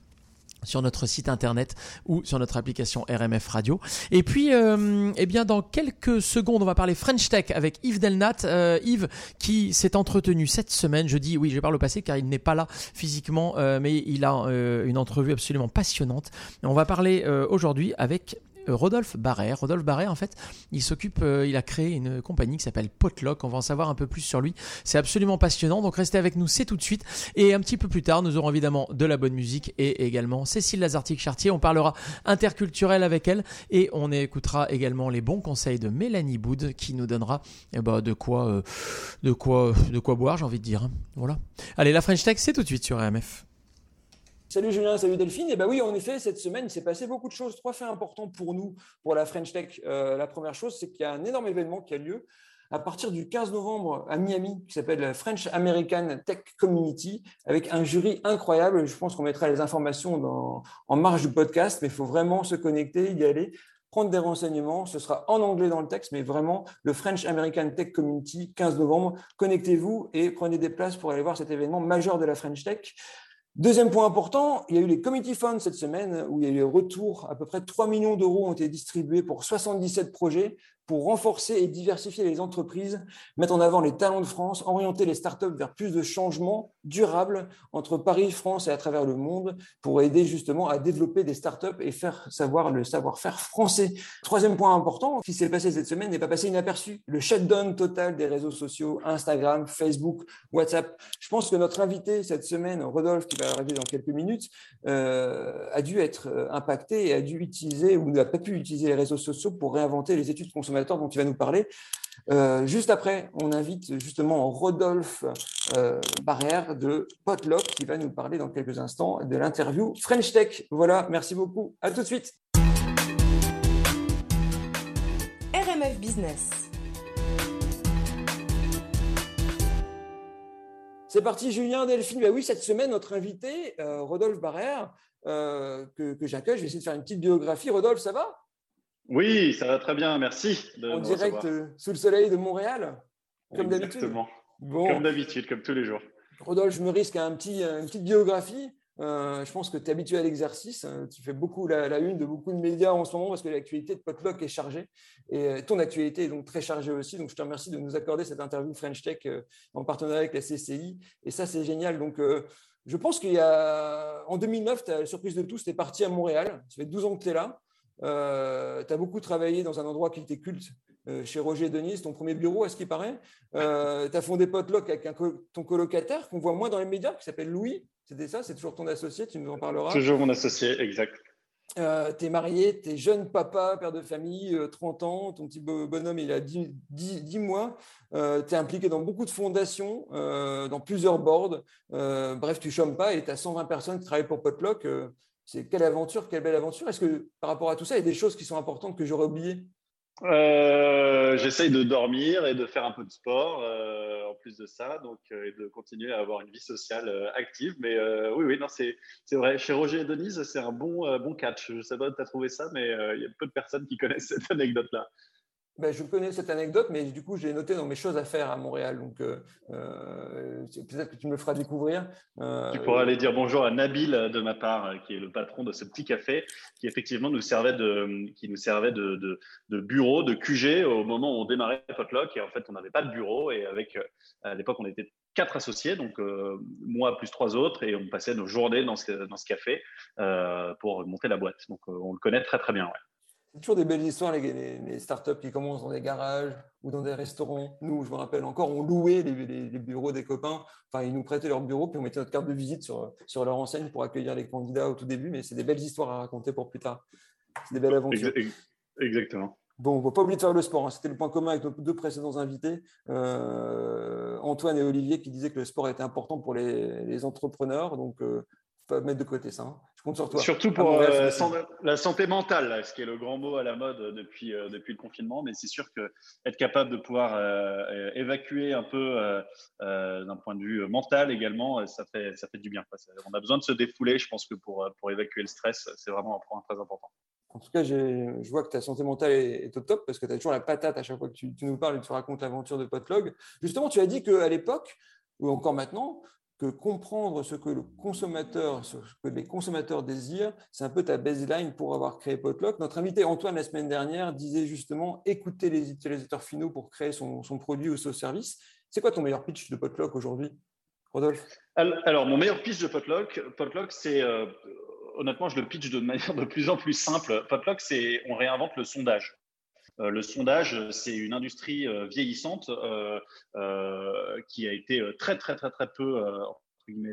sur notre site internet ou sur notre application RMF Radio. Et puis, euh, eh bien, dans quelques secondes, on va parler French Tech avec Yves Delnat. Euh, Yves qui s'est entretenu cette semaine. Je dis oui, je parle au passé car il n'est pas là physiquement, euh, mais il a euh, une entrevue absolument passionnante. On va parler aujourd'hui avec Rodolphe Barret. Rodolphe Barret, en fait, il s'occupe, euh, il a créé une compagnie qui s'appelle Potluck. On va en savoir un peu plus sur lui. C'est absolument passionnant. Donc restez avec nous, c'est tout de suite. Et un petit peu plus tard, nous aurons évidemment de la bonne musique et également Cécile Lazartique-Chartier. On parlera interculturel avec elle et on écoutera également les bons conseils de Mélanie Boud qui nous donnera eh ben, de quoi, euh, de quoi, de quoi boire, j'ai envie de dire. Voilà. Allez, la French Tech, c'est tout de suite sur AMF. Salut Julien, salut Delphine. Et ben oui, en effet, cette semaine, il s'est passé beaucoup de choses. Trois faits importants pour nous, pour la French Tech. Euh, la première chose, c'est qu'il y a un énorme événement qui a lieu à partir du 15 novembre à Miami, qui s'appelle la French American Tech Community, avec un jury incroyable. Je pense qu'on mettra les informations en marge du podcast, mais il faut vraiment se connecter, y aller prendre des renseignements. Ce sera en anglais dans le texte, mais vraiment le French American Tech Community, 15 novembre. Connectez-vous et prenez des places pour aller voir cet événement majeur de la French Tech. Deuxième point important, il y a eu les Committee Funds cette semaine où il y a eu le retour. À peu près 3 millions d'euros ont été distribués pour 77 projets pour renforcer et diversifier les entreprises, mettre en avant les talents de France, orienter les startups vers plus de changements durables entre Paris, France et à travers le monde pour aider justement à développer des startups et faire savoir le savoir-faire français. Troisième point important, qui s'est passé cette semaine n'est pas passé inaperçu. Le shutdown total des réseaux sociaux, Instagram, Facebook, WhatsApp. Je pense que notre invité cette semaine, Rodolphe, qui va arriver dans quelques minutes, euh, a dû être euh, impacté et a dû utiliser ou n'a pas pu utiliser les réseaux sociaux pour réinventer les études consommateurs dont il va nous parler. Euh, juste après, on invite justement Rodolphe euh, Barrère de Potluck qui va nous parler dans quelques instants de l'interview French Tech. Voilà, merci beaucoup. À tout de suite. RMF Business. C'est parti, Julien, Delphine. Bah oui, cette semaine, notre invité, euh, Rodolphe Barrère, euh, que, que j'accueille. Je vais essayer de faire une petite biographie. Rodolphe, ça va? Oui, ça va très bien, merci. De En direct euh, sous le soleil de Montréal, comme d'habitude. Exactement. Bon. Comme d'habitude, comme tous les jours. Rodolphe, je me risque à un petit, une petite biographie. Euh, je pense que tu es habitué à l'exercice. Euh, Tu fais beaucoup la, la une de beaucoup de médias en ce moment parce que l'actualité de Potluck est chargée. Et euh, ton actualité est donc très chargée aussi. Donc, je te remercie de nous accorder cette interview French Tech euh, en partenariat avec la CCI. Et ça, c'est génial. Donc, euh, je pense qu'il y a. En 2009, tu as la surprise de tous, tu es parti à Montréal. Ça fait 12 ans que tu es là. Euh, tu as beaucoup travaillé dans un endroit qui était culte euh, chez Roger Denise, ton premier bureau, à ce qui paraît. Euh, tu as fondé Potluck avec un co- ton colocataire qu'on voit moins dans les médias, qui s'appelle Louis. C'était ça, c'est toujours ton associé, tu nous en parleras. Toujours mon associé, exact. Euh, tu es marié, tu es jeune papa, père de famille, euh, 30 ans, ton petit bo- bonhomme il a 10, 10 10 mois, tu es impliqué dans beaucoup de fondations, euh, dans plusieurs boards, Euh, bref, tu chômes pas et tu as 120 personnes qui travaillent pour Potluck. C'est quelle aventure, quelle belle aventure. Est-ce que par rapport à tout ça, il y a des choses qui sont importantes que j'aurais oubliées? Euh, J'essaye de dormir et de faire un peu de sport euh, en plus de ça, donc euh, et de continuer à avoir une vie sociale active. Mais oui, oui, non, c'est vrai. Chez Roger et Denise, c'est un bon bon catch. Je sais pas où tu as trouvé ça, mais il y a peu de personnes qui connaissent cette anecdote-là. Ben, je connais cette anecdote, mais du coup, j'ai noté dans mes choses à faire à Montréal. Donc, euh, euh, peut-être que tu me le feras découvrir. Euh, Tu pourras aller dire bonjour à Nabil de ma part, qui est le patron de ce petit café, qui effectivement nous servait de, qui nous servait de, bureau, de QG au moment où on démarrait Potluck. Et en fait, on n'avait pas de bureau. Et avec, à l'époque, on était quatre associés, donc moi plus trois autres, et on passait nos journées dans ce, dans ce café pour monter la boîte. Donc, on le connaît très très bien. ouais. C'est toujours des belles histoires, les, les- les startups qui commencent dans des garages ou dans des restaurants. Nous, je me rappelle encore, on louait les, bureaux des copains. Enfin, ils nous prêtaient leur bureau, puis on mettait notre carte de visite sur, sur leur enseigne pour accueillir les candidats au tout début. Mais c'est des belles histoires à raconter pour plus tard. C'est des belles aventures. Ex- ex- Exactement. Bon, on ne va pas oublier de faire le sport. hein. C'était le point commun avec nos deux précédents invités, euh, Antoine et Olivier, qui disaient que le sport était important pour les, les entrepreneurs. Donc, il mettre de côté ça. hein. Je compte sur toi. Surtout pour euh, la santé mentale, là, ce qui est le grand mot à la mode depuis, euh, depuis le confinement. Mais c'est sûr que être capable de pouvoir euh, euh, évacuer un peu euh, euh, d'un point de vue mental également, euh, ça fait, ça fait du bien. quoi. On a besoin de se défouler, je pense que pour, euh, pour évacuer le stress, c'est vraiment un point très important. En tout cas, je vois que ta santé mentale est, est au top parce que tu as toujours la patate à chaque fois que tu, tu nous parles et tu racontes l'aventure de Potlog. Justement, tu as dit qu'à l'époque, ou encore maintenant, que comprendre ce que le consommateur, ce que les consommateurs désirent, c'est un peu ta baseline pour avoir créé Potluck. Notre invité Antoine la semaine dernière disait justement écouter les utilisateurs finaux pour créer son, produit ou son service. C'est quoi ton meilleur pitch de Potluck aujourd'hui, Rodolphe? Al- Alors, mon meilleur pitch de Potluck, Potluck, c'est euh, honnêtement, je le pitch de manière de plus en plus simple. Potluck, c'est on réinvente le sondage. Euh, le sondage, c'est une industrie euh, vieillissante euh, qui a été très très très très peu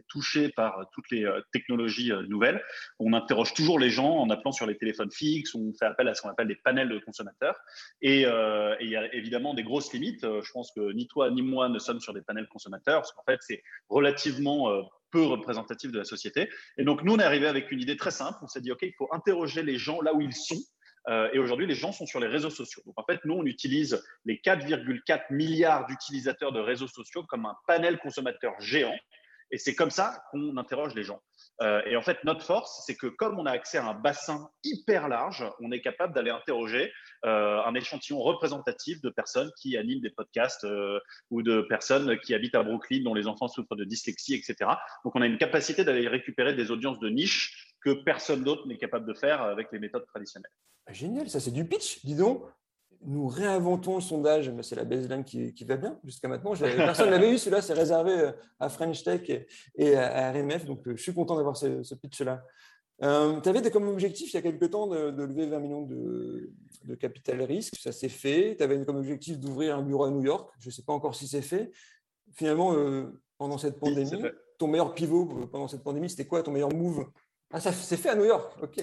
touchée par toutes les technologies nouvelles. On interroge toujours les gens en appelant sur les téléphones fixes. On fait appel à ce qu'on appelle des panels de consommateurs. Et il y a évidemment des grosses limites. Je pense que ni toi ni moi ne sommes sur des panels consommateurs parce qu'en fait c'est relativement peu représentatif de la société. Et donc, nous, on est arrivé avec une idée très simple. On s'est dit, OK, il faut interroger les gens là où ils sont. Euh, et aujourd'hui, les gens sont sur les réseaux sociaux. Donc, en fait, nous, on utilise les 4,4 milliards d'utilisateurs de réseaux sociaux comme un panel consommateur géant. Et c'est comme ça qu'on interroge les gens. Euh, et en fait, notre force, c'est que comme on a accès à un bassin hyper large, on est capable d'aller interroger euh, un échantillon représentatif de personnes qui animent des podcasts ou de personnes qui habitent à Brooklyn, dont les enfants souffrent de dyslexie, etc. Donc, on a une capacité d'aller récupérer des audiences de niche que personne d'autre n'est capable de faire avec les méthodes traditionnelles. Génial, ça c'est du pitch, dis donc. Nous réinventons le sondage, mais c'est la baseline qui, qui va bien jusqu'à maintenant. Personne ne l'avait eu, celui-là c'est réservé euh, à French Tech et, à, RMF, donc euh, je suis content d'avoir ce, ce pitch-là. Euh, tu avais comme objectif il y a quelque temps de, de lever 20 millions de, de capital risque, ça s'est fait. Tu avais comme objectif d'ouvrir un bureau à New York, je ne sais pas encore si c'est fait. Finalement, euh, pendant cette pandémie, ton meilleur pivot pendant cette pandémie, c'était quoi ton meilleur move? Ah, ça s'est fait à New York, ok.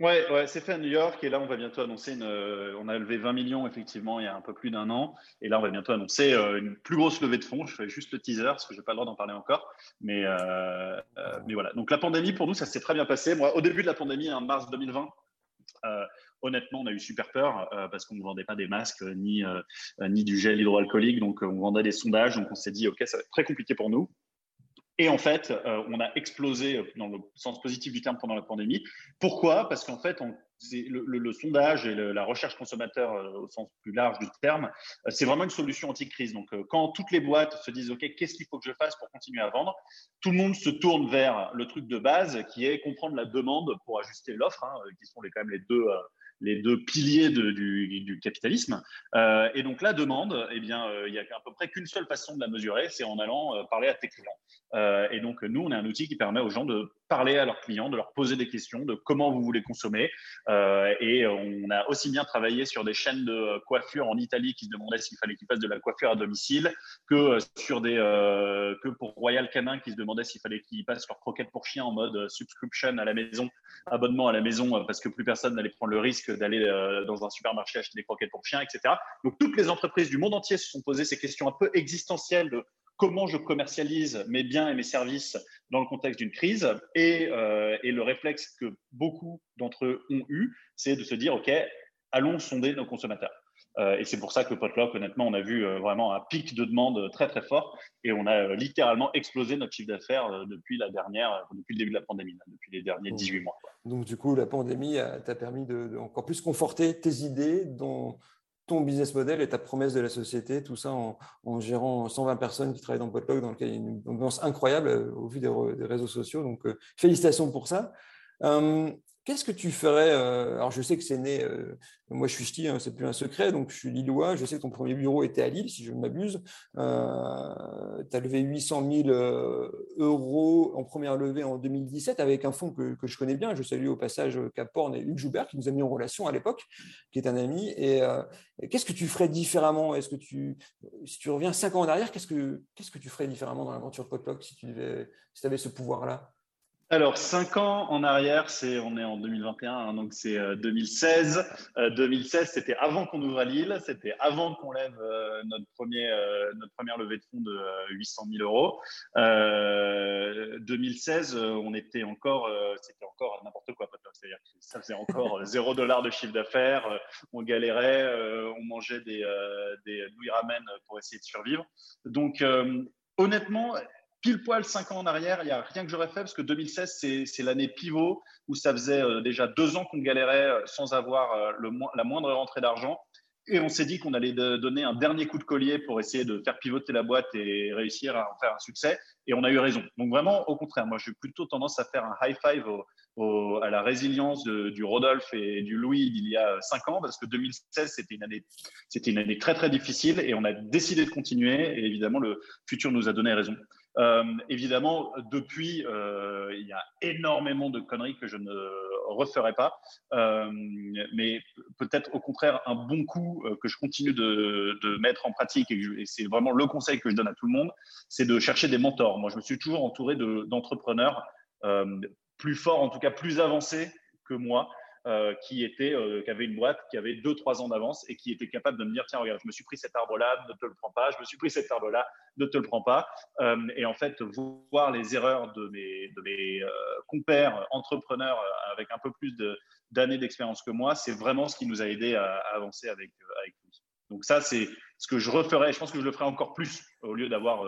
Ouais, ouais, c'est fait à New York et là on va bientôt annoncer une. euh, on a levé 20 millions effectivement il y a un peu plus d'un an et là on va bientôt annoncer euh, une plus grosse levée de fonds. Je fais juste le teaser parce que j'ai pas le droit d'en parler encore, mais euh, mais voilà. Donc la pandémie pour nous ça s'est très bien passé. Moi au début de la pandémie en mars 2020, Euh, honnêtement, on a eu super peur parce qu'on ne vendait pas des masques ni, ni du gel hydroalcoolique. Donc, on vendait des sondages. Donc, on s'est dit, OK, ça va être très compliqué pour nous. Et en fait, euh, on a explosé euh, dans le sens positif du terme pendant la pandémie. Pourquoi? Parce qu'en fait, le, sondage et la recherche consommateur euh, au sens plus large du terme, c'est vraiment une solution anti-crise. Donc, quand toutes les boîtes se disent, OK, qu'est-ce qu'il faut que je fasse pour continuer à vendre? Tout le monde se tourne vers le truc de base qui est comprendre la demande pour ajuster l'offre, hein, qui sont les, quand même les deux, les deux piliers du, capitalisme. Euh, et donc, la demande, eh bien, euh, il y a à peu près qu'une seule façon de la mesurer, c'est en allant euh, parler à tes clients. Et donc, nous, on a un outil qui permet aux gens de parler à leurs clients, de leur poser des questions, de comment vous voulez consommer. Et on a aussi bien travaillé sur des chaînes de coiffure en Italie qui se demandaient s'il fallait qu'ils fassent de la coiffure à domicile, que sur des que pour Royal Canin qui se demandait s'il fallait qu'ils passent leurs croquettes pour chiens en mode subscription à la maison, abonnement à la maison, parce que plus personne n'allait prendre le risque d'aller euh, dans un supermarché acheter des croquettes pour chiens, etc. Donc toutes les entreprises du monde entier se sont posées ces questions un peu existentielles de comment je commercialise mes biens et mes services dans le contexte d'une crise. Et, euh, et le réflexe que beaucoup d'entre eux ont eu, c'est de se dire, OK, allons sonder nos consommateurs. Euh, et c'est pour ça que Potluck, honnêtement, on a vu euh, vraiment un pic de demande très très fort et on a littéralement explosé notre chiffre d'affaires depuis la dernière, depuis le début de la pandémie, là, depuis les derniers 18 mois. Donc, du coup, la pandémie t'a permis de, encore plus conforter tes idées, dont ton business model et ta promesse de la société, tout ça en, gérant 120 personnes qui travaillent dans Potluck, dans lequel il y a une ambiance incroyable euh, au vu des réseaux sociaux. Donc, euh, félicitations pour ça. Euh, Qu'est-ce que tu ferais euh, Alors, je sais que c'est né, euh, moi je suis ch'ti, hein, c'est plus un secret, donc je suis lillois. Je sais que ton premier bureau était à Lille, si je ne m'abuse. Euh, tu as levé 800 000 euh, euros en première levée en 2017 avec un fonds que, je connais bien. Je salue au passage Caporn et Hugues Joubert qui nous a mis en relation à l'époque, qui est un ami. Et, et qu'est-ce que tu ferais différemment? Est-ce que tu, si tu reviens cinq ans en arrière, qu'est-ce que, qu'est-ce que tu ferais différemment dans l'aventure Potluck si tu devais, si avais ce pouvoir-là? Alors, cinq ans en arrière, c'est, on est en 2021, hein, donc c'est euh, 2016. Euh, 2016, c'était avant qu'on ouvre à Lille, c'était avant qu'on lève euh, notre, premier, euh, notre première levée de fonds de euh, 800 000 euros. Euh, 2016, euh, on était encore, euh, c'était encore n'importe quoi, c'est-à-dire que ça faisait encore euh, zéro dollar de chiffre d'affaires, euh, on galérait, euh, on mangeait des, euh, des Louis Ramen pour essayer de survivre. Donc, euh, honnêtement, pile poil cinq ans en arrière, il n'y a rien que j'aurais fait parce que 2016, c'est, l'année pivot où ça faisait euh, déjà deux ans qu'on galérait euh, sans avoir euh, la moindre rentrée d'argent. Et on s'est dit qu'on allait donner un dernier coup de collier pour essayer de faire pivoter la boîte et réussir à en faire un succès. Et on a eu raison. Donc vraiment, au contraire, moi, j'ai plutôt tendance à faire un high five à la résilience du Rodolphe et du Louis d'il y a cinq ans, parce que 2016, c'était une année, c'était une année très très difficile et on a décidé de continuer. Et évidemment, le futur nous a donné raison. Euh, évidemment, depuis, euh, il y a énormément de conneries que je ne referai pas, Euh, mais peut-être au contraire un bon coup euh, que je continue de, de mettre en pratique et, c'est vraiment le conseil que je donne à tout le monde, c'est de chercher des mentors. Moi, je me suis toujours entouré de- d'entrepreneurs euh, plus forts, en tout cas plus avancés que moi, euh, qui étaient, euh, qui avaient une boîte qui avait deux, trois ans d'avance et qui étaient capables de me dire tiens, regarde, je me suis pris cet arbre-là, ne te le prends pas, je me suis pris cet arbre-là, ne te le prends pas. Euh, et en fait, voir les erreurs de mes, de mes compères entrepreneurs avec un peu plus d'années d'expérience que moi, c'est vraiment ce qui nous a aidé à, avancer avec, avec lui. Donc ça, c'est ce que je referais. Je pense que je le ferais encore plus au lieu d'avoir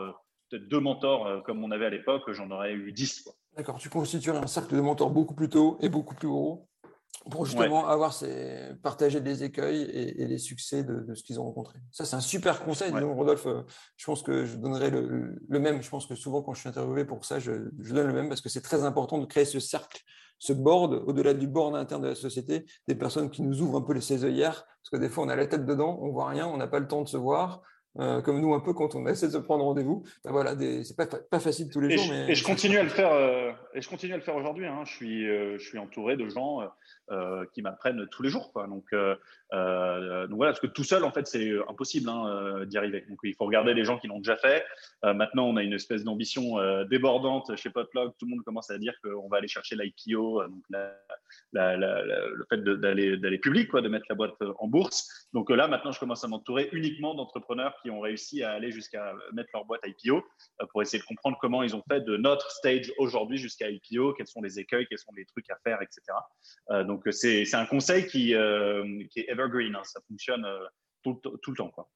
peut-être deux mentors comme on avait à l'époque, j'en aurais eu dix. quoi. D'accord, tu constituerais un cercle de mentors beaucoup plus tôt et beaucoup plus gros pour justement avoir ces, partager les écueils et, et les succès de, de ce qu'ils ont rencontré. Ça, c'est un super conseil. Donc, Rodolphe, euh, je pense que je donnerai le, le même. Je pense que souvent, quand je suis interviewé pour ça, je, je donne le même parce que c'est très important de créer ce cercle, ce board, au-delà du board interne de la société, des personnes qui nous ouvrent un peu les ses œillères. Parce que des fois, on a la tête dedans, on voit rien, on n'a pas le temps de se voir. Euh, comme nous un peu quand on essaie de prendre rendez-vous. Ben voilà, c'est pas, pas facile tous les Et jours, je, mais et je continue à le faire. euh, et je continue à le faire aujourd'hui. hein. Je suis, euh, je suis entouré de gens qui m'apprennent tous les jours. Quoi. Donc, euh, donc voilà, parce que tout seul, en fait, c'est impossible hein, euh, d'y arriver. Donc, il faut regarder les gens qui l'ont déjà fait. Euh, maintenant, on a une espèce d'ambition débordante chez Potluck. Tout le monde commence à dire qu'on va aller chercher l'IPO, donc le fait d'aller public, quoi, de mettre la boîte en bourse. Donc là, maintenant, je commence à m'entourer uniquement d'entrepreneurs qui ont réussi à aller jusqu'à mettre leur boîte IPO pour essayer de comprendre comment ils ont fait de notre stage aujourd'hui jusqu'à IPO, quels sont les écueils, quels sont les trucs à faire, etc. Donc c'est un conseil qui, qui est hein, ça fonctionne euh, tout, tout le temps. Quoi.